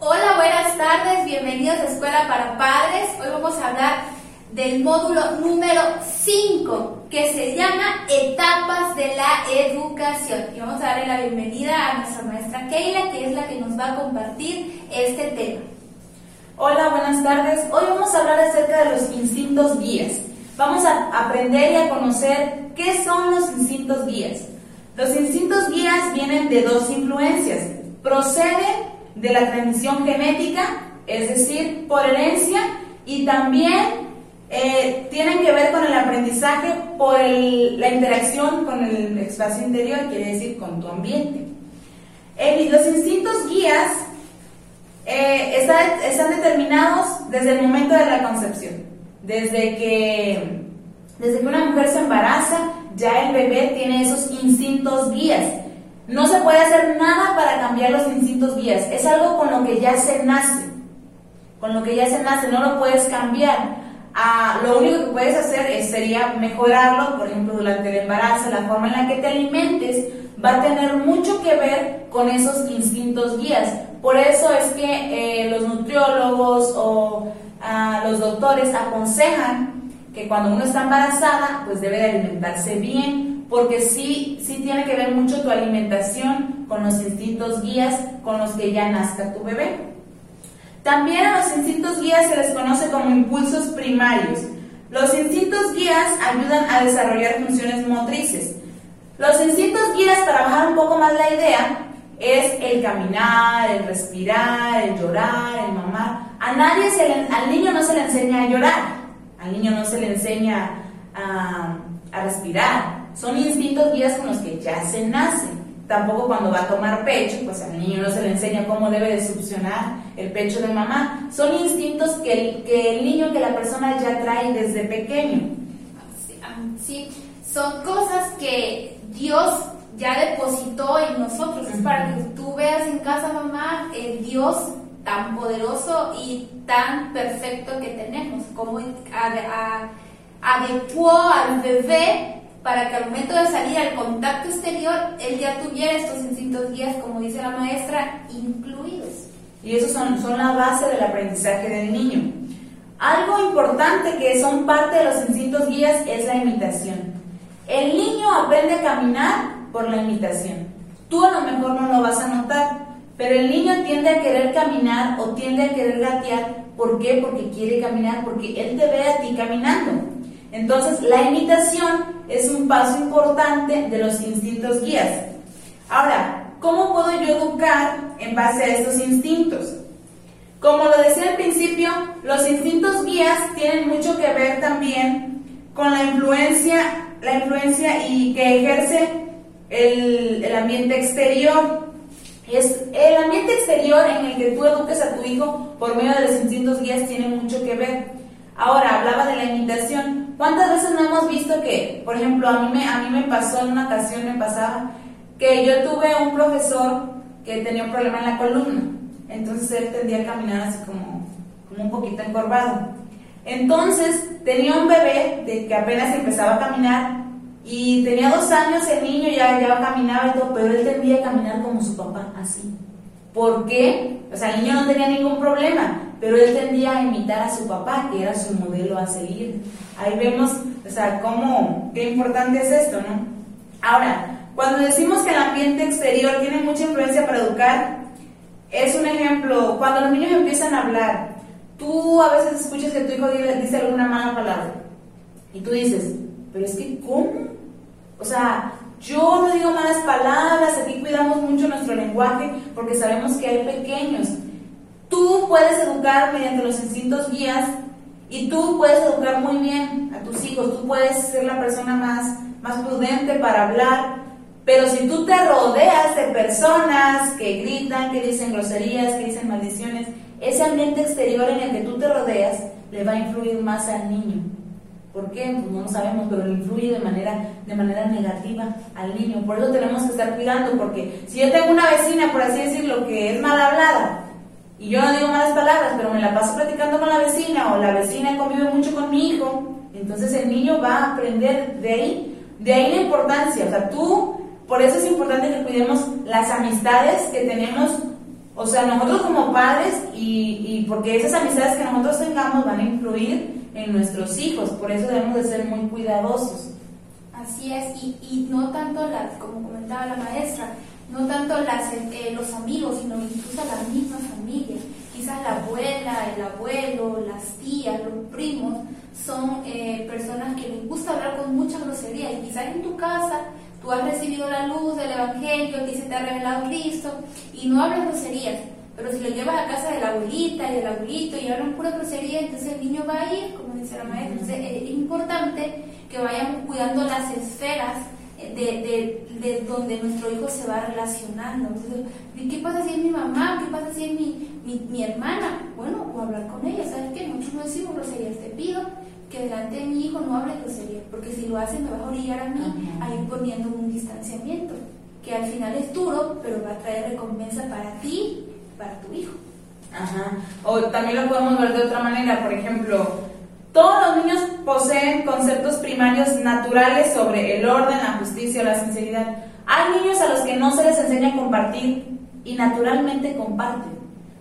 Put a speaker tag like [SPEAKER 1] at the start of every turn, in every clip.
[SPEAKER 1] Hola, buenas tardes, bienvenidos a Escuela para Padres. Hoy vamos a hablar del módulo número 5 que se llama Etapas de la Educación. Y vamos a darle la bienvenida a nuestra maestra Keila, que es la que nos va a compartir este tema.
[SPEAKER 2] Hola, buenas tardes. Hoy vamos a hablar acerca de los instintos guías. Vamos a aprender y a conocer qué son los instintos guías. Los instintos guías vienen de dos influencias. Proceden de la transmisión genética, es decir, por herencia, y también eh, tienen que ver con el aprendizaje por la interacción con el espacio interior, quiere decir con tu ambiente. los instintos guías eh, están, determinados desde el momento de la concepción, desde que, desde que una mujer se embaraza, ya el bebé tiene esos instintos guías. No se puede hacer nada para cambiar los instintos guías, es algo con lo que ya se nace, con lo que ya se nace, no lo puedes cambiar. Ah, lo único que puedes hacer sería mejorarlo, por ejemplo, durante el embarazo, la forma en la que te alimentes va a tener mucho que ver con esos instintos guías. Por eso es que eh, los nutriólogos o ah, los doctores aconsejan que cuando uno está embarazada, pues debe de alimentarse bien, porque sí, sí tiene que ver mucho tu alimentación con los instintos guías con los que ya nazca tu bebé. También a los instintos guías se les conoce como impulsos primarios. Los instintos guías ayudan a desarrollar funciones motrices. Los instintos guías, para bajar un poco más la idea, es el caminar, el respirar, el llorar, el mamar. A nadie, se al niño no se le enseña a llorar, al niño no se le enseña a respirar. Son instintos guías con los que ya se nace. Tampoco cuando va a tomar pecho, pues al niño no se le enseña cómo debe de succionar el pecho de mamá. Son instintos que el, que el niño, que la persona ya trae desde pequeño.
[SPEAKER 1] Sí, son cosas que Dios ya depositó en nosotros. Es para que tú veas en casa, mamá, el Dios tan poderoso y tan perfecto que tenemos, como adecuó al bebé para que al momento de salir al contacto exterior, él ya tuviera estos instintos guías, como dice la maestra, incluidos.
[SPEAKER 2] Y esos son, son la base del aprendizaje del niño. Algo importante que son parte de los instintos guías es la imitación. El niño aprende a caminar por la imitación. Tú a lo mejor no lo vas a notar, pero el niño tiende a querer caminar o tiende a querer gatear. ¿Por qué? Porque quiere caminar, porque él te ve a ti caminando. Entonces, la imitación es un paso importante de los instintos guías. Ahora, ¿cómo puedo yo educar en base a estos instintos? Como lo decía al principio, los instintos guías tienen mucho que ver también con la influencia, la influencia y que ejerce el, el ambiente exterior. Es el ambiente exterior en el que tú eduques a tu hijo por medio de los instintos guías tiene mucho que ver. Ahora, hablaba de la imitación. ¿Cuántas veces no hemos visto que, por ejemplo, a mí me, a mí me pasó en una ocasión, me pasaba, que yo tuve un profesor que tenía un problema en la columna. Entonces él tendía a caminar así como, como un poquito encorvado. Entonces tenía un bebé de que apenas empezaba a caminar y tenía dos años el niño, ya, ya caminaba y todo, pero él tendía a caminar como su papá, así. ¿Por qué? O sea, el niño no tenía ningún problema, pero él tendía a imitar a su papá, que era su modelo a seguir. Ahí vemos, o sea, cómo, qué importante es esto, ¿no? Ahora, cuando decimos que el ambiente exterior tiene mucha influencia para educar, es un ejemplo, cuando los niños empiezan a hablar, tú a veces escuchas que tu hijo dice alguna mala palabra y tú dices, pero es que, ¿cómo? O sea, yo no digo malas palabras, aquí cuidamos mucho nuestro lenguaje porque sabemos que hay pequeños. Tú puedes educar mediante los instintos guías y tú puedes educar muy bien a tus hijos, tú puedes ser la persona más, más prudente para hablar, pero si tú te rodeas de personas que gritan, que dicen groserías, que dicen maldiciones, ese ambiente exterior en el que tú te rodeas le va a influir más al niño. ¿Por qué? Pues no lo sabemos, pero le influye de manera, de manera negativa al niño. Por eso tenemos que estar cuidando, porque si yo tengo una vecina, por así decirlo, que es mal hablada, y yo no digo malas palabras, pero me la paso platicando con la vecina, o la vecina convive mucho con mi hijo, entonces el niño va a aprender de ahí. De ahí la importancia, o sea, tú, por eso es importante que cuidemos las amistades que tenemos O sea, nosotros como padres y, y porque esas amistades que nosotros tengamos van a influir en nuestros hijos, por eso debemos de ser muy cuidadosos.
[SPEAKER 1] Así es, y, y no tanto las, como comentaba la maestra, no tanto eh, los amigos, sino incluso la misma familia. Quizás la abuela, el abuelo, las tías, los primos, son eh, personas que les gusta hablar con mucha grosería y quizás en tu casa tú has recibido la luz del Evangelio, que se te ha revelado Cristo y no hablas groserías. Pero si lo llevas a casa de la abuelita y del abuelito y hablan pura grosería, entonces el niño va a ir, como dice la maestra. Entonces es importante que vayamos cuidando las esferas de, de, donde nuestro hijo se va relacionando. ¿qué pasa si es mi mamá? ¿Qué pasa si es mi, mi, mi hermana? Bueno, o hablar con ella, ¿sabes qué? Nosotros no decimos groserías, te pido que delante de mi hijo no hable grosería, porque si lo hace me va a orillar a mí a ir poniendo un distanciamiento, que al final es duro, pero va a traer recompensa para ti, para tu hijo.
[SPEAKER 2] Ajá. O también lo podemos ver de otra manera, por ejemplo, todos los niños poseen conceptos primarios naturales sobre el orden, la justicia o la sinceridad. Hay niños a los que no se les enseña a compartir y naturalmente comparten.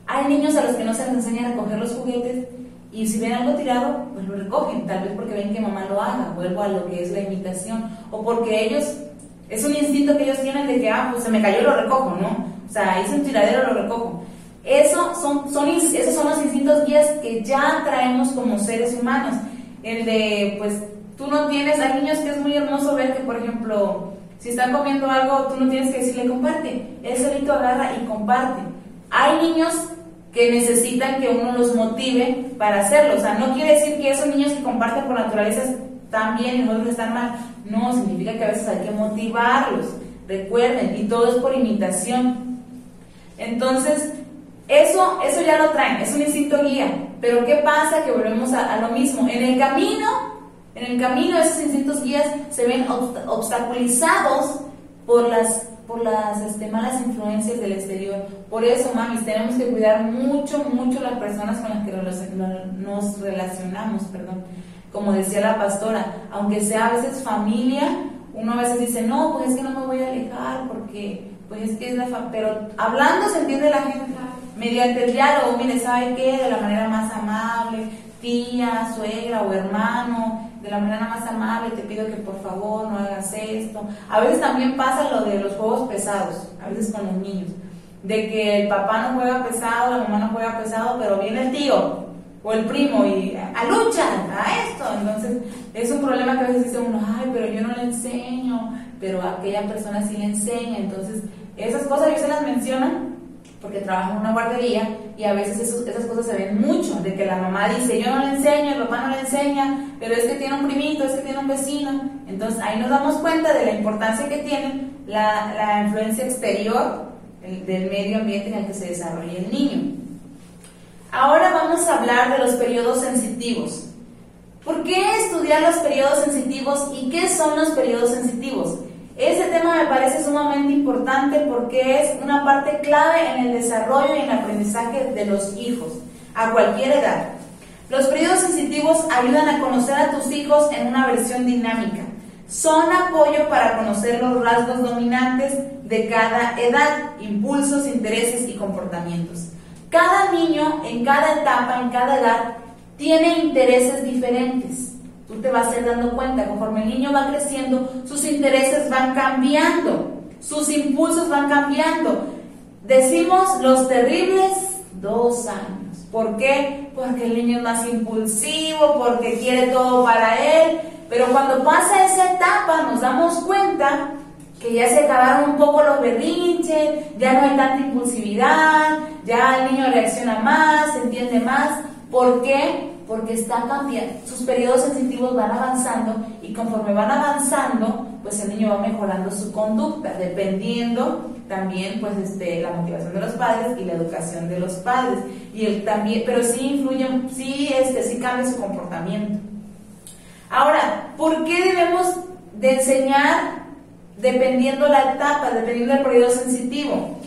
[SPEAKER 2] Hay niños a los que no se les enseña a recoger los juguetes y si ven algo tirado, pues lo recogen, tal vez porque ven que mamá lo haga, vuelvo a lo que es la imitación, o porque ellos, es un instinto que ellos tienen de que, ah, pues se me cayó, lo recojo, ¿no? O sea, hice un tiradero, lo recojo. Eso son, son, esos son los instintos guías que ya traemos como seres humanos. El de, pues, tú no tienes, hay niños que es muy hermoso ver que, por ejemplo, si están comiendo algo, tú no tienes que decirle comparte. Él solito agarra y comparte. Hay niños que necesitan que uno los motive para hacerlo. O sea, no quiere decir que esos niños que comparten por naturaleza están bien y otros están mal. No, significa que a veces hay que motivarlos. Recuerden, y todo es por imitación. Entonces, eso, eso ya lo traen, es un instinto guía. Pero ¿qué pasa? Que volvemos a, lo mismo. En el camino, en el camino esos instintos guías se ven obstaculizados por las, por las este, malas influencias del exterior. Por eso, mamis, tenemos que cuidar mucho, mucho las personas con las que nos relacionamos, perdón. Como decía la pastora, aunque sea a veces familia, uno a veces dice, no, pues es que no me voy a alejar porque, pues es que es la familia. Pero hablando se entiende la gente mediante el diálogo, mire, ¿sabe qué? De la manera más amable, tía, suegra o hermano, de la manera más amable, te pido que por favor no hagas esto. A veces también pasa lo de los juegos pesados, a veces con los niños, de que el papá no juega pesado, la mamá no juega pesado, pero viene el tío o el primo y a lucha, a esto. Entonces es un problema que a veces dice uno, ay, pero yo no le enseño, pero aquella persona sí le enseña. Entonces esas cosas yo se las mencionan porque trabajo en una guardería y a veces esas cosas se ven mucho, de que la mamá dice, yo no le enseño, el papá no le enseña, pero es que tiene un primito, es que tiene un vecino. Entonces ahí nos damos cuenta de la importancia que tiene la, la influencia exterior del medio ambiente en el que se desarrolla el niño. Ahora vamos a hablar de los periodos sensitivos. ¿Por qué estudiar los periodos sensitivos y qué son los periodos sensitivos? Ese tema me parece sumamente importante porque es una parte clave en el desarrollo y en el aprendizaje de los hijos, a cualquier edad. Los periodos sensitivos ayudan a conocer a tus hijos en una versión dinámica. Son apoyo para conocer los rasgos dominantes de cada edad, impulsos, intereses y comportamientos. Cada niño en cada etapa, en cada edad, tiene intereses diferentes. Tú te vas a ir dando cuenta, conforme el niño va creciendo, sus intereses van cambiando, sus impulsos van cambiando. Decimos los terribles dos años. ¿Por qué? Porque el niño es más impulsivo, porque quiere todo para él. Pero cuando pasa esa etapa nos damos cuenta que ya se acabaron un poco los berrinches, ya no hay tanta impulsividad, ya el niño reacciona más, entiende más. ¿Por qué? Porque está cambiando, sus periodos sensitivos van avanzando y conforme van avanzando, pues el niño va mejorando su conducta, dependiendo también pues este, la motivación de los padres y la educación de los padres. Y él también, pero sí influye, sí, este, sí cambia su comportamiento. Ahora, ¿por qué debemos de enseñar dependiendo la etapa, dependiendo del periodo sensitivo?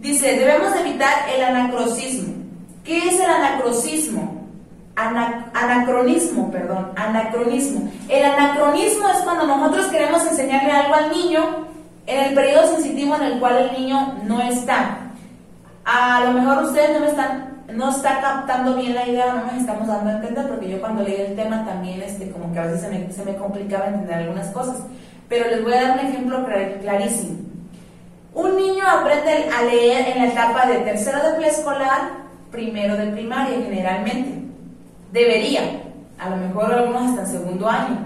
[SPEAKER 2] Dice, debemos evitar el anacrocismo. ¿Qué es el anacrocismo? Anacronismo, perdón, anacronismo. El anacronismo es cuando nosotros queremos enseñarle algo al niño en el periodo sensitivo en el cual el niño no está. A lo mejor ustedes no me están no está captando bien la idea, no nos estamos dando a entender, porque yo cuando leí el tema también, este, como que a veces se me, se me complicaba entender algunas cosas. Pero les voy a dar un ejemplo clarísimo. Un niño aprende a leer en la etapa de tercero de preescolar, primero de primaria generalmente. Debería, a lo mejor algunos hasta segundo año.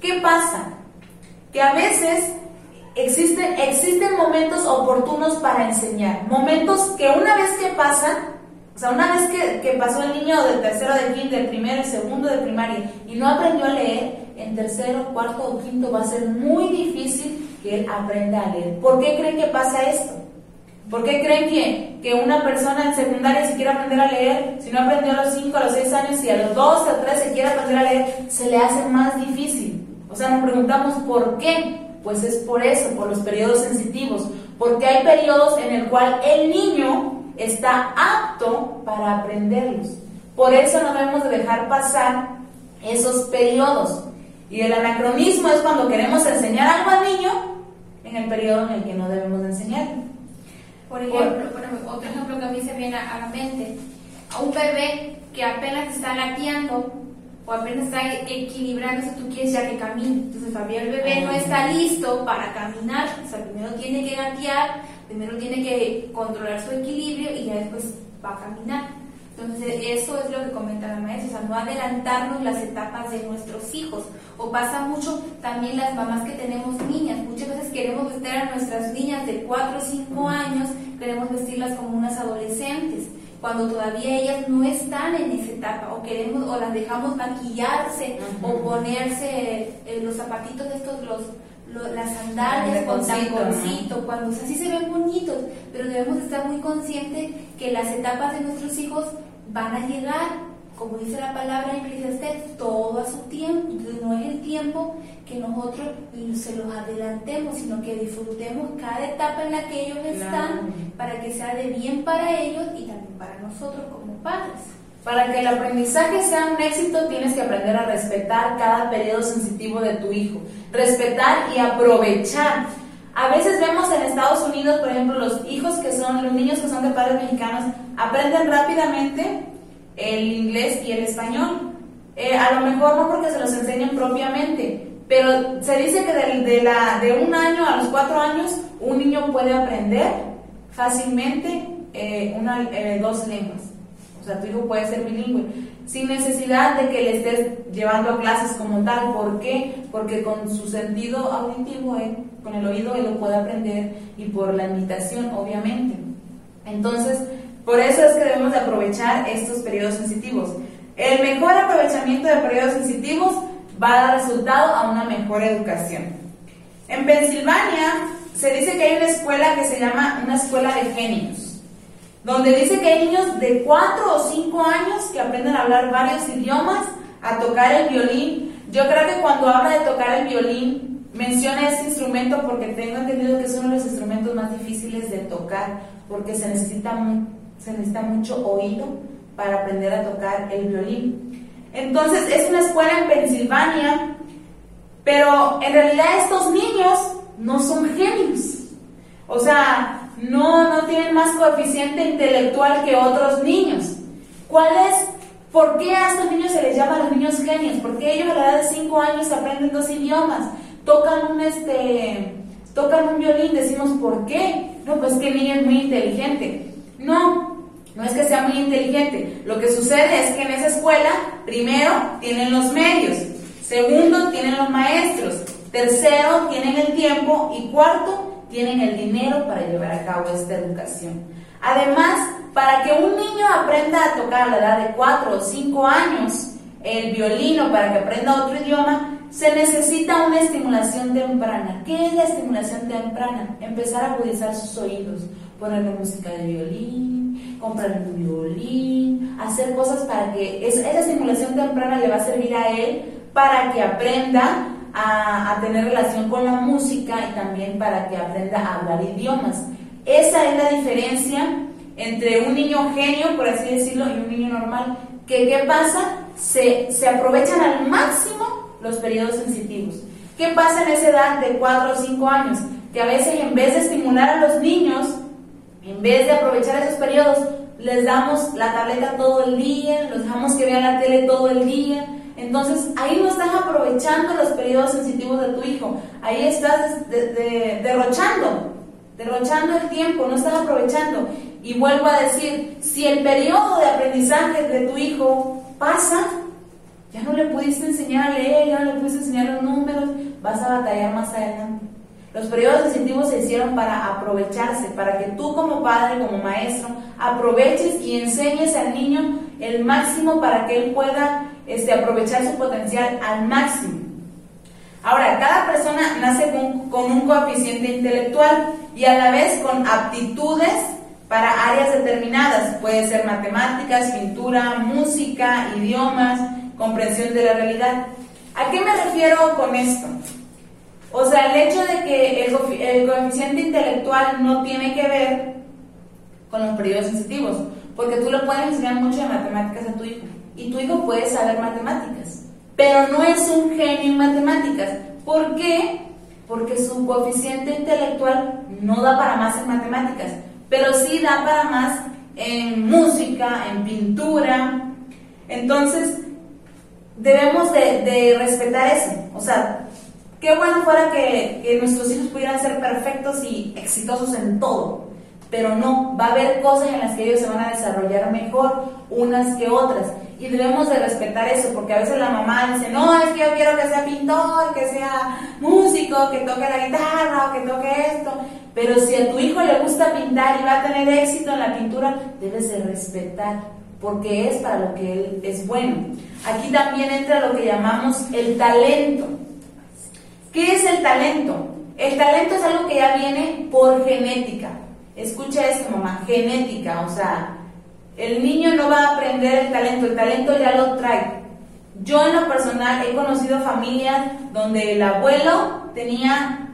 [SPEAKER 2] ¿Qué pasa? Que a veces existen, existen momentos oportunos para enseñar, momentos que una vez que pasan, o sea, una vez que, que pasó el niño del tercero de quinto, del primero, el segundo de primaria y no aprendió a leer, en tercero, cuarto o quinto va a ser muy difícil que él aprenda a leer. ¿Por qué creen que pasa esto? ¿Por qué creen que, que una persona en secundaria si quiere aprender a leer, si no aprendió a los 5, a los 6 años y a los 2, a 3 se quiere aprender a leer, se le hace más difícil? O sea, nos preguntamos por qué. Pues es por eso, por los periodos sensitivos, porque hay periodos en el cual el niño está apto para aprenderlos. Por eso no debemos de dejar pasar esos periodos. Y el anacronismo es cuando queremos enseñar algo al niño en el periodo en el que no debemos de enseñar.
[SPEAKER 1] Por ejemplo, otro ejemplo que a mí se viene a la mente, a un bebé que apenas está latiendo o apenas está equilibrando, si tú quieres ya que camine. Entonces todavía el bebé no está listo para caminar, o sea, primero tiene que gatear, primero tiene que controlar su equilibrio y ya después va a caminar. Entonces, eso es lo que comenta la maestra, o sea, no adelantarnos las etapas de nuestros hijos. O pasa mucho también las mamás que tenemos niñas. Muchas veces queremos vestir a nuestras niñas de 4 o 5 años, queremos vestirlas como unas adolescentes, cuando todavía ellas no están en esa etapa, o queremos, o las dejamos maquillarse, o ponerse eh, los zapatitos estos, los las sandalias con taconcito, cuando o sí se ven bonitos, pero debemos estar muy conscientes que las etapas de nuestros hijos van a llegar, como dice la palabra en Eclesiastes, todo a su tiempo. Entonces no es el tiempo que nosotros se los adelantemos, sino que disfrutemos cada etapa en la que ellos están para que sea de bien para ellos y también para nosotros como padres.
[SPEAKER 2] Para que el aprendizaje sea un éxito, tienes que aprender a respetar cada periodo sensitivo de tu hijo, respetar y aprovechar. A veces vemos en Estados Unidos, por ejemplo, los hijos que son, los niños que son de padres mexicanos, aprenden rápidamente el inglés y el español. Eh, a lo mejor no porque se los enseñen propiamente, pero se dice que de, la, de un año a los cuatro años un niño puede aprender fácilmente eh, una, eh, dos lenguas. O sea, tu hijo puede ser bilingüe sin necesidad de que le estés llevando a clases como tal. ¿Por qué? Porque con su sentido auditivo, con el oído, él lo puede aprender y por la imitación, obviamente. Entonces, por eso es que debemos de aprovechar estos periodos sensitivos. El mejor aprovechamiento de periodos sensitivos va a dar resultado a una mejor educación. En Pensilvania se dice que hay una escuela que se llama una escuela de genios donde dice que hay niños de 4 o 5 años que aprenden a hablar varios idiomas, a tocar el violín. Yo creo que cuando habla de tocar el violín, menciona ese instrumento porque tengo entendido que es uno de los instrumentos más difíciles de tocar, porque se necesita, se necesita mucho oído para aprender a tocar el violín. Entonces, es una escuela en Pensilvania, pero en realidad estos niños no son genios. O sea, no, no tienen más coeficiente intelectual que otros niños. ¿Cuál es? ¿Por qué a estos niños se les llama los niños genios? Porque ellos a la edad de 5 años aprenden dos idiomas, tocan un este tocan un violín, decimos ¿por qué? No, pues que el niño es muy inteligente. No, no es que sea muy inteligente. Lo que sucede es que en esa escuela, primero, tienen los medios, segundo, tienen los maestros, tercero, tienen el tiempo y cuarto, tienen el dinero para llevar a cabo esta educación. Además, para que un niño aprenda a tocar a la edad de 4 o 5 años el violino, para que aprenda otro idioma, se necesita una estimulación temprana. ¿Qué es la estimulación temprana? Empezar a agudizar sus oídos, ponerle música de violín, comprarle un violín, hacer cosas para que esa estimulación temprana le va a servir a él para que aprenda a, tener relación con la música y también para que aprenda a hablar idiomas. Esa es la diferencia entre un niño genio, por así decirlo, y un niño normal. ¿Qué, qué pasa? Se, se aprovechan al máximo los periodos sensitivos. ¿Qué pasa en esa edad de 4 o 5 años? Que a veces en vez de estimular a los niños En vez de aprovechar esos periodos, les damos la tableta todo el día, los dejamos que vean la tele todo el día. Entonces ahí no estás aprovechando los periodos sensitivos de tu hijo, ahí estás derrochando, derrochando el tiempo, no estás aprovechando. Y vuelvo a decir, si el periodo de aprendizaje de tu hijo pasa, ya no le pudiste enseñar a leer, ya no le pudiste enseñar los números, vas a batallar más adelante. Los periodos sensitivos se hicieron para aprovecharse, para que tú como padre, como maestro, aproveches y enseñes al niño el máximo para que él pueda este, aprovechar su potencial al máximo. Ahora, cada persona nace con, un coeficiente intelectual y a la vez con aptitudes para áreas determinadas. Puede ser matemáticas, pintura, música, idiomas, comprensión de la realidad. ¿A qué me refiero con esto? O sea, el hecho de que el, coeficiente intelectual no tiene que ver con los periodos sensitivos, porque tú le puedes enseñar mucho de matemáticas a tu hijo y tu hijo puede saber matemáticas, pero no es un genio en matemáticas. ¿Por qué? Porque su coeficiente intelectual no da para más en matemáticas, pero sí da para más en música, en pintura. Entonces, debemos de, de respetar eso. O sea, Qué bueno fuera que, nuestros hijos pudieran ser perfectos y exitosos en todo, pero no, va a haber cosas en las que ellos se van a desarrollar mejor unas que otras. Y debemos de respetar eso, porque a veces la mamá dice, no, es que yo quiero que sea pintor, que sea músico, que toque la guitarra o que toque esto. Pero si a tu hijo le gusta pintar y va a tener éxito en la pintura, debes de respetar, porque es para lo que él es bueno. Aquí también entra lo que llamamos el talento. ¿Qué es el talento? El talento es algo que ya viene por genética. Escucha esto, mamá, genética, o sea, el niño no va a aprender el talento, el talento ya lo trae. Yo en lo personal he conocido familias donde el abuelo tenía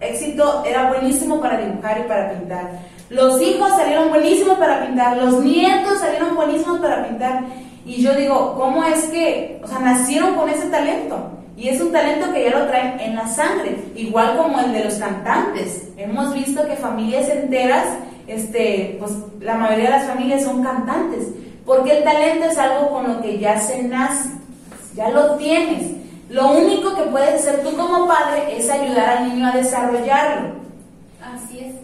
[SPEAKER 2] éxito, era buenísimo para dibujar y para pintar. Los hijos salieron buenísimos para pintar, los nietos salieron buenísimos para pintar. Y yo digo, ¿cómo es que, o sea, nacieron con ese talento? Y es un talento que ya lo traen en la sangre, igual como el de los cantantes. Hemos visto que familias enteras, este, pues la mayoría de las familias son cantantes, porque el talento es algo con lo que ya se nace, ya lo tienes. Lo único que puedes hacer tú como padre es ayudar al niño a desarrollarlo.
[SPEAKER 1] Así es.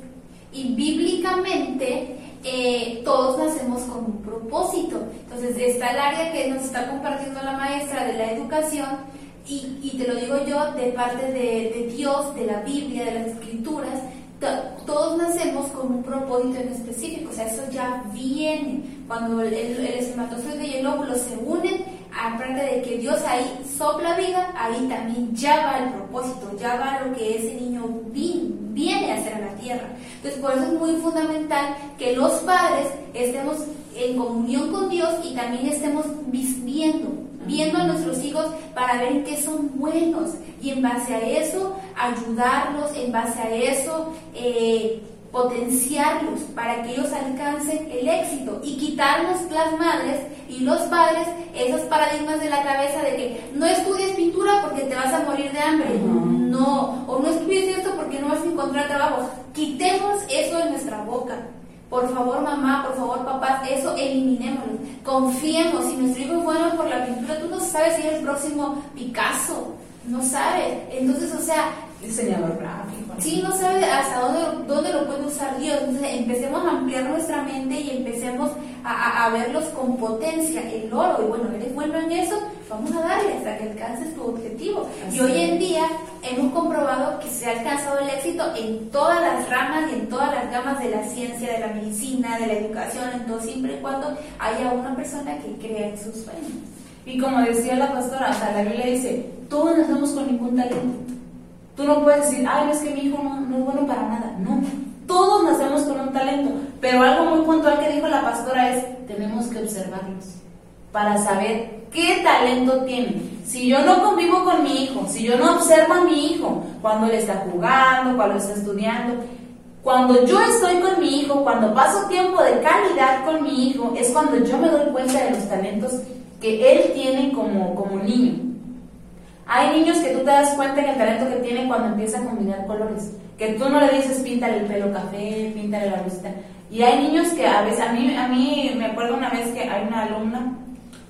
[SPEAKER 1] Y bíblicamente eh, todos nacemos con un propósito. Entonces está el área que nos está compartiendo la maestra de la educación y, y, te lo digo yo de parte de, de, Dios, de la Biblia, de las Escrituras, todos nacemos con un propósito en específico, o sea, eso ya viene. Cuando el, el, espermatozoide y el óvulo se unen, aparte de que Dios ahí sopla vida, ahí también ya va el propósito, ya va lo que ese niño viene a hacer a la tierra. Entonces, por eso es muy fundamental que los padres estemos en comunión con Dios y también estemos viendo viendo a nuestros hijos para ver qué son buenos y en base a eso ayudarlos, en base a eso eh, potenciarlos para que ellos alcancen el éxito y quitarnos las madres y los padres esos paradigmas de la cabeza de que no estudies pintura porque te vas a morir de hambre. No, o no estudies esto porque no vas a encontrar trabajo. Quitemos eso de nuestra boca. Por favor, mamá, por favor, papá, eso eliminémoslo. Confiemos, si nuestro hijo es bueno por la pintura, tú no sabes si es el próximo Picasso, no sabes. Entonces, o sea,
[SPEAKER 2] diseñador gráfico.
[SPEAKER 1] Sí, no sabe hasta dónde, dónde lo puede usar Dios. Entonces empecemos a ampliar nuestra mente y empecemos a, a, verlos con potencia. El oro, y bueno, eres bueno en eso, vamos a darle hasta que alcances tu objetivo. y hoy en día hemos comprobado que se ha alcanzado el éxito en todas las ramas y en todas las gamas de la ciencia, de la medicina, de la educación, en todo, siempre y cuando haya una persona que crea en sus sueños.
[SPEAKER 2] Y como decía la pastora, o sea, la Biblia dice, todos nacemos con ningún talento. Tú no puedes decir, ay, es que mi hijo no, no es bueno para nada. No, todos nacemos con un talento, pero algo muy puntual que dijo la pastora es, tenemos que observarlos para saber qué talento tiene. Si yo no convivo con mi hijo, si yo no observo a mi hijo cuando él está jugando, cuando está estudiando, cuando yo estoy con mi hijo, cuando paso tiempo de calidad con mi hijo, es cuando yo me doy cuenta de los talentos que él tiene como, como niño. Hay niños que tú te das cuenta en el talento que tiene cuando empieza a combinar colores. Que tú no le dices píntale el pelo café, píntale la rosita. Y hay niños que a veces, a mí, a mí me acuerdo una vez que hay una alumna,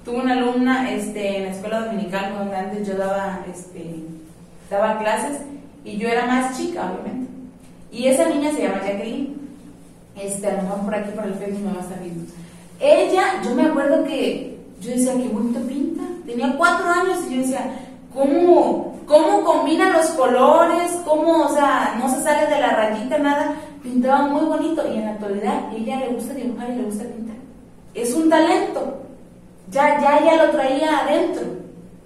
[SPEAKER 2] tuve una alumna este, en la escuela dominical donde antes yo daba, este, daba clases y yo era más chica, obviamente. Y esa niña se llama Jacqueline. Este, a lo mejor por aquí por el Facebook me va a estar viendo. Ella, yo me acuerdo que yo decía, qué bonito pinta. Tenía cuatro años y yo decía, ¿cómo, cómo combina los colores? ¿Cómo, o sea, no se sale de la rayita, nada? Pintaba muy bonito y en la actualidad ella le gusta dibujar y le gusta pintar. Es un talento. Ya, ya ella lo traía adentro.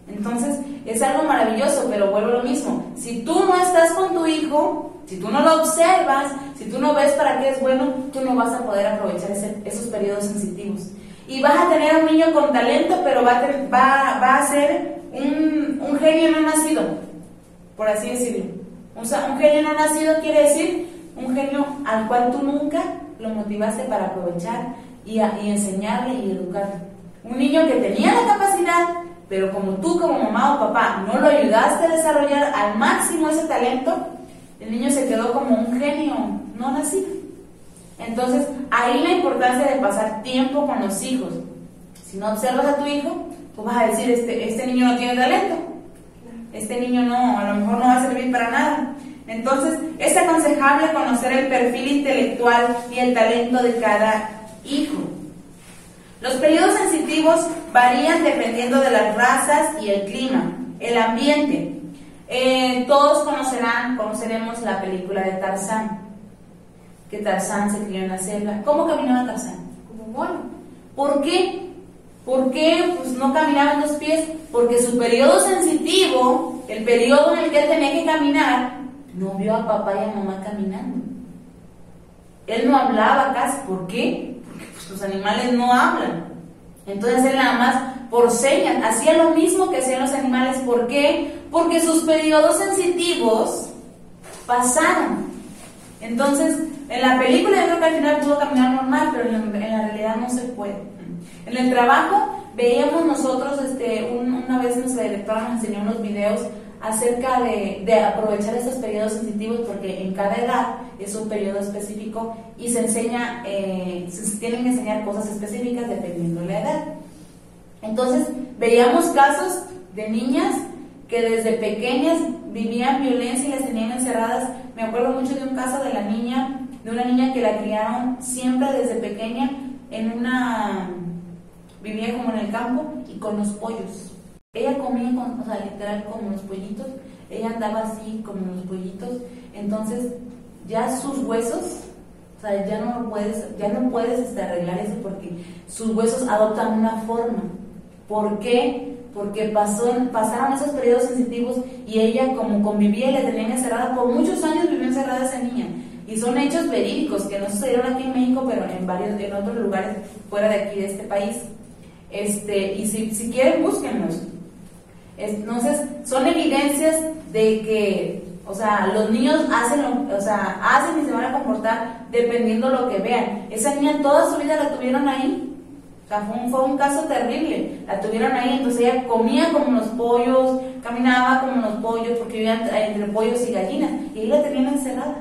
[SPEAKER 2] Entonces, es algo maravilloso, pero vuelvo a lo mismo. Si tú no estás con tu hijo, si tú no lo observas, si tú no ves para qué es bueno, tú no vas a poder aprovechar esos periodos sensitivos. Y vas a tener un niño con talento, pero va a, va, va a ser un, un, genio no nacido, por así decirlo. Un genio no nacido quiere decir un genio al cual tú nunca lo motivaste para aprovechar y, y enseñarle y educarle. Un niño que tenía la capacidad, pero como tú como mamá o papá no lo ayudaste a desarrollar al máximo ese talento, el niño se quedó como un genio no nacido. Entonces, ahí la importancia de pasar tiempo con los hijos. Si no observas a tu hijo, tú vas a decir, este, este niño no tiene talento. Este niño no, a lo mejor no va a servir para nada. Entonces, es aconsejable conocer el perfil intelectual y el talento de cada hijo. Los periodos sensitivos varían dependiendo de las razas y el clima, el ambiente. Eh, todos conocerán, conoceremos la película de Tarzán, que Tarzán se crió en la selva. ¿Cómo caminaba Tarzán?
[SPEAKER 1] Como mono.
[SPEAKER 2] ¿Por qué? ¿Por qué pues, no caminaba en los pies? Porque su periodo sensitivo, el periodo en el que él tenía que caminar, no vio a papá y a mamá caminando. Él no hablaba casi. ¿Por qué? Porque pues, los animales no hablan. Entonces él nada más por señas hacía lo mismo que hacían los animales. ¿Por qué? Porque sus periodos sensitivos pasaron. Entonces, en la película yo creo que al final pudo caminar normal, pero en la, realidad no se puede. En el trabajo veíamos nosotros, este, una vez nuestra directora nos enseñó unos videos acerca de, aprovechar estos periodos sensitivos porque en cada edad es un periodo específico y se enseña, eh, se tienen que enseñar cosas específicas dependiendo de la edad. Entonces veíamos casos de niñas que desde pequeñas vivían violencia y las tenían encerradas. Me acuerdo mucho de un caso de la niña, de una niña que la criaron siempre desde pequeña en una vivía como en el campo y con los pollos. Ella comía, con, o sea, literal como los pollitos, ella andaba así como los pollitos, entonces ya sus huesos, o sea, ya no puedes, ya no puedes este, arreglar eso porque sus huesos adoptan una forma. ¿Por qué? Porque pasó, pasaron esos periodos sensitivos y ella como convivía y la tenían encerrada, por muchos años vivió encerrada esa niña. Y son hechos verídicos que no sucedieron aquí en México, pero en varios, en otros lugares fuera de aquí de este país. Este, y si, si quieren, búsquenlos. Entonces, son evidencias de que, o sea, los niños hacen, o sea, hacen y se van a comportar dependiendo lo que vean. Esa niña toda su vida la tuvieron ahí. Fue un, caso terrible. La tuvieron ahí, entonces ella comía como los pollos, caminaba como los pollos, porque vivía entre pollos y gallinas, y ahí la tenían encerrada.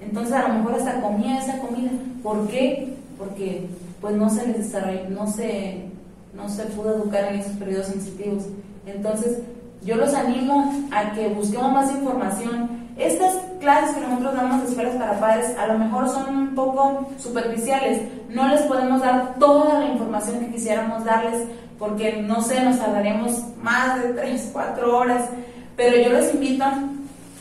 [SPEAKER 2] Entonces a lo mejor hasta comía esa comida. ¿Por qué? Porque pues no se les desarrolló, no se, no se pudo educar en esos periodos sensitivos. Entonces, yo los animo a que busquemos más información. Estas clases que nosotros damos de escuelas para padres a lo mejor son un poco superficiales. No les podemos dar toda la información que quisiéramos darles porque no sé, nos tardaremos más de 3, 4 horas. Pero yo les invito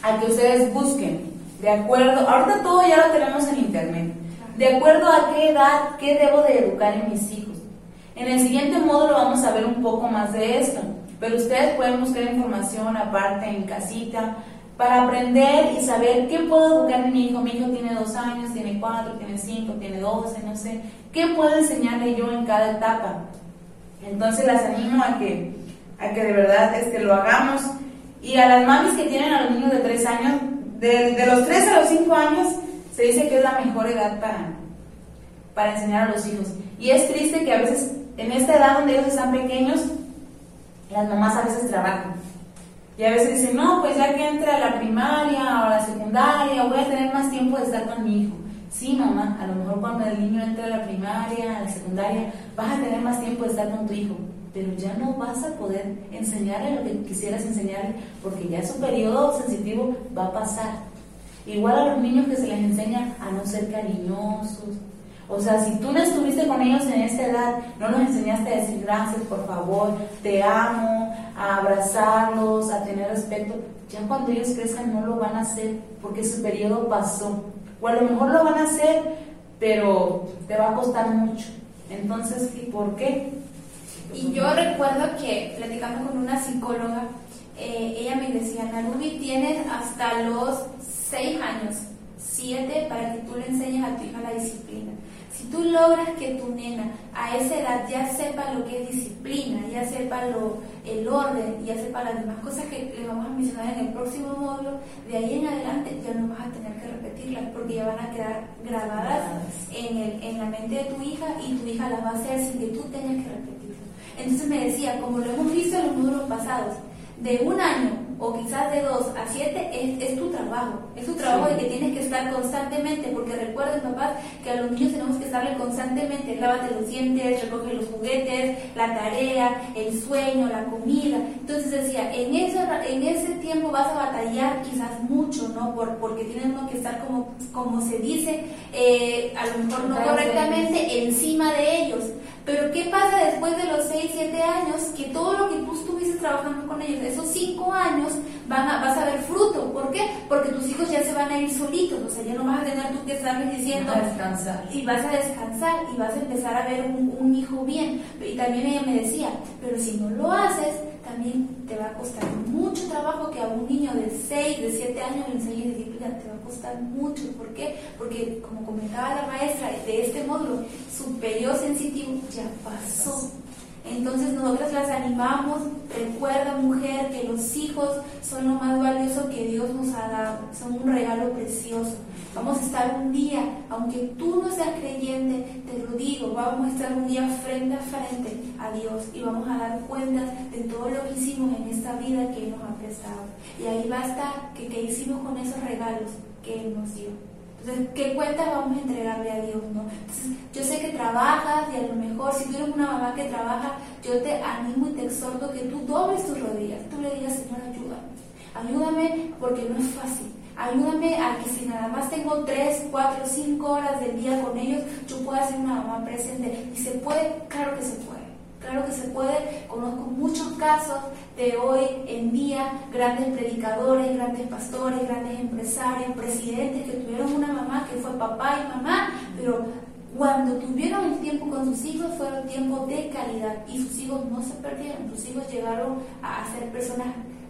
[SPEAKER 2] a que ustedes busquen, de acuerdo, ahorita todo ya lo tenemos en internet, de acuerdo a qué edad, qué debo de educar en mis hijos. En el siguiente módulo vamos a ver un poco más de esto. Pero ustedes pueden buscar información aparte en casita para aprender y saber qué puedo educar en mi hijo. Mi hijo tiene dos años, tiene cuatro, tiene cinco, tiene doce, no sé. ¿Qué puedo enseñarle yo en cada etapa? Entonces las animo a que, a que de verdad este, lo hagamos. Y a las mamis que tienen a los niños de tres años, de, de los tres a los cinco años, se dice que es la mejor edad para, para enseñar a los hijos. Y es triste que a veces en esta edad donde ellos están pequeños, las mamás a veces trabajan. Y a veces dicen, no, pues ya que entre a la primaria o a la secundaria, voy a tener más tiempo de estar con mi hijo. Sí, mamá, a lo mejor cuando el niño entre a la primaria, a la secundaria, vas a tener más tiempo de estar con tu hijo, pero ya no vas a poder enseñarle lo que quisieras enseñarle, porque ya su periodo sensitivo va a pasar. Igual a los niños que se les enseña a no ser cariñosos, o sea, si tú no estuviste con ellos en esa edad, no los enseñaste a decir gracias, por favor, te amo, a abrazarlos, a tener respeto, ya cuando ellos crezcan no lo van a hacer porque su periodo pasó. O a lo mejor lo van a hacer, pero te va a costar mucho. Entonces, ¿por qué?
[SPEAKER 1] Y yo recuerdo que platicando con una psicóloga, eh, ella me decía, Narubi, tienes hasta los seis años, siete, para que tú le enseñes a tu hija la disciplina. Tú logras que tu nena a esa edad ya sepa lo que es disciplina, ya sepa lo, el orden, ya sepa las demás cosas que le vamos a mencionar en el próximo módulo, de ahí en adelante ya no vas a tener que repetirlas porque ya van a quedar grabadas en, el, en la mente de tu hija y tu hija las va a hacer sin que tú tengas que repetirlo. Entonces me decía, como lo hemos visto en los módulos pasados, de un año o quizás de dos a siete es, tu trabajo, es tu trabajo de que tienes que estar constantemente, porque recuerden papás que a los niños tenemos que estarle constantemente, lávate los dientes, recoge los juguetes, la tarea, el sueño, la comida. Entonces decía, en ese, en ese tiempo vas a batallar quizás mucho, ¿no? Por, porque tienes que estar como, como se dice, eh, a lo mejor no correctamente encima de ellos. Pero ¿qué pasa después de los 6, 7 años? Que todo lo que tú trabajando con ellos, esos 5 años, van a, vas a ver fruto. ¿Por qué? Porque tus hijos ya se van a ir solitos, o sea, ya no vas a tener tú que estarles diciendo...
[SPEAKER 2] Vas a descansar.
[SPEAKER 1] Y vas a descansar y vas a empezar a ver un, un hijo bien. Y también ella me decía, pero si no lo haces, también te va a costar mucho trabajo que a un niño de 6, de 7 años le enseñe disciplina, te va a costar mucho. ¿Por qué? Porque, como comentaba la maestra de este módulo, su periodo sensitivo ya pasó. Entonces nosotros las animamos, recuerda mujer que los hijos son lo más valioso que Dios nos ha dado, son un regalo precioso. Vamos a estar un día, aunque tú no seas creyente, te lo digo, vamos a estar un día frente a frente a Dios y vamos a dar cuenta de todo lo que hicimos en esta vida que Él nos ha prestado. Y ahí va a estar que, que hicimos con esos regalos que Él nos dio. ¿Qué cuenta vamos a entregarle a Dios? ¿no? Entonces, yo sé que trabajas y a lo mejor si tú eres una mamá que trabaja, yo te animo y te exhorto que tú dobles tus rodillas, tú le digas, Señor, ayúdame. Ayúdame porque no es fácil. Ayúdame a que si nada más tengo 3, 4, 5 horas del día con ellos, yo pueda ser una mamá presente. ¿Y se puede? Claro que se puede. Claro que se puede. Conozco muchos casos de hoy en día, grandes predicadores, grandes pastores, grandes empresarios, presidentes que tuvieron una mamá que fue papá y mamá, pero cuando tuvieron el tiempo con sus hijos fueron tiempos de calidad y sus hijos no se perdieron, sus hijos llegaron a ser personas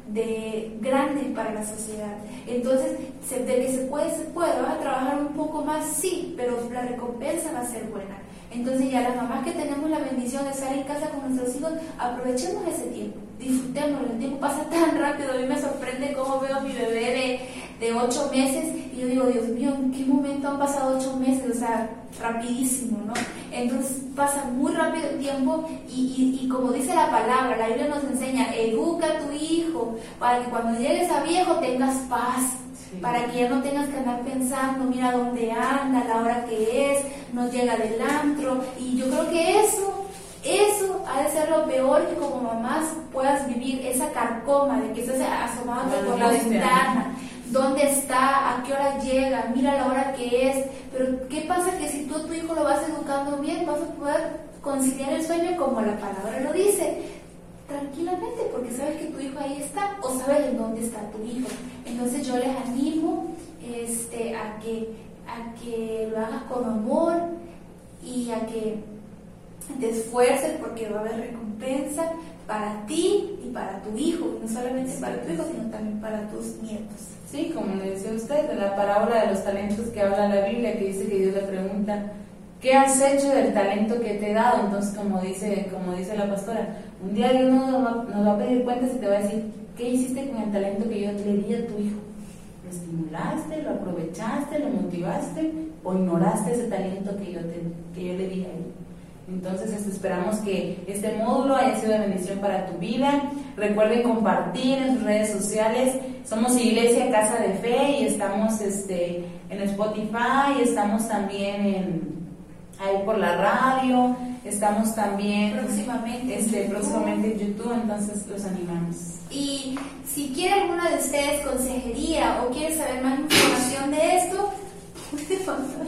[SPEAKER 1] de grandes para la sociedad. Entonces, de que se puede, se puede, vas a trabajar un poco más, sí, pero la recompensa va a ser buena. Entonces ya las mamás que tenemos la bendición de estar en casa con nuestros hijos, aprovechemos ese tiempo, disfrutémoslo, el tiempo pasa tan rápido, a mí me sorprende cómo veo a mi bebé de, de ocho meses y yo digo, Dios mío, ¿en qué momento han pasado ocho meses? O sea, rapidísimo, ¿no? Entonces pasa muy rápido el tiempo y, y, como dice la palabra, la Biblia nos enseña, educa a tu hijo para que cuando llegues a viejo tengas paz, para que ya no tengas que andar pensando, mira dónde anda, la hora que es, no llega del antro. Y yo creo que eso, eso ha de ser lo peor que como mamás puedas vivir, esa carcoma de que estés asomado por la ventana. ¿Dónde está? ¿A qué hora llega? Mira la hora que es. Pero ¿qué pasa que si tú a tu hijo lo vas educando bien, vas a poder conciliar el sueño como la palabra lo dice? Tranquilamente porque sabes que tu hijo ahí está o sabes en dónde está tu hijo. Entonces yo les animo este, a, que, a que lo hagas con amor y a que te esfuerces porque va a haber recompensa para ti y para tu hijo, no solamente para tu hijo, sino también para tus nietos.
[SPEAKER 2] Sí, como le decía usted, de la parábola de los talentos que habla la Biblia, que dice que Dios le pregunta, ¿qué has hecho del talento que te he dado? Entonces, como dice, como dice la pastora, un día Dios nos va, a pedir cuentas y te va a decir, ¿qué hiciste con el talento que yo le di a tu hijo? ¿Lo estimulaste, lo aprovechaste, lo motivaste o ignoraste ese talento que yo, te, que yo le di a él? Entonces este, esperamos que este módulo haya sido de bendición para tu vida. Recuerden compartir en sus redes sociales. Somos Iglesia Casa de Fe y estamos este, en Spotify, estamos también en ahí por la radio, estamos también
[SPEAKER 1] próximamente,
[SPEAKER 2] este, próximamente en YouTube, entonces los animamos.
[SPEAKER 1] Y si quiere alguno de ustedes consejería o quiere saber más información de esto,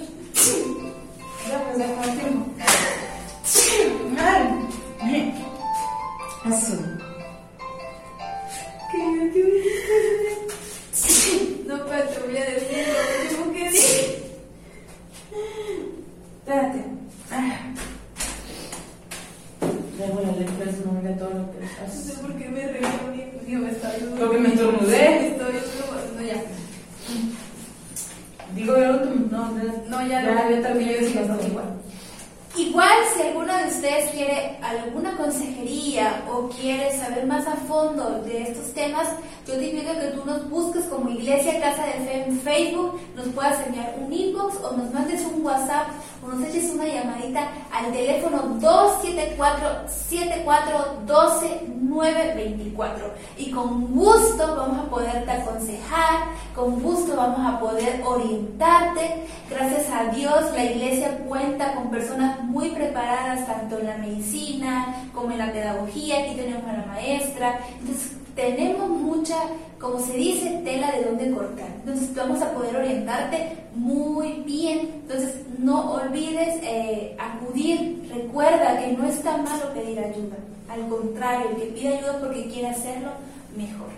[SPEAKER 1] orientarte. Gracias a Dios, la iglesia cuenta con personas muy preparadas tanto en la medicina como en la pedagogía. Aquí tenemos a la maestra. Entonces, tenemos mucha, como se dice, tela de dónde cortar. Entonces, vamos a poder orientarte muy bien. Entonces, no olvides eh, acudir. Recuerda que no está malo pedir ayuda. Al contrario, el que pide ayuda porque quiere hacerlo, mejor.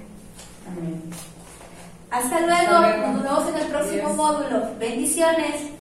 [SPEAKER 2] Amén.
[SPEAKER 1] Hasta luego. Nos vemos en el próximo módulo. Bendiciones.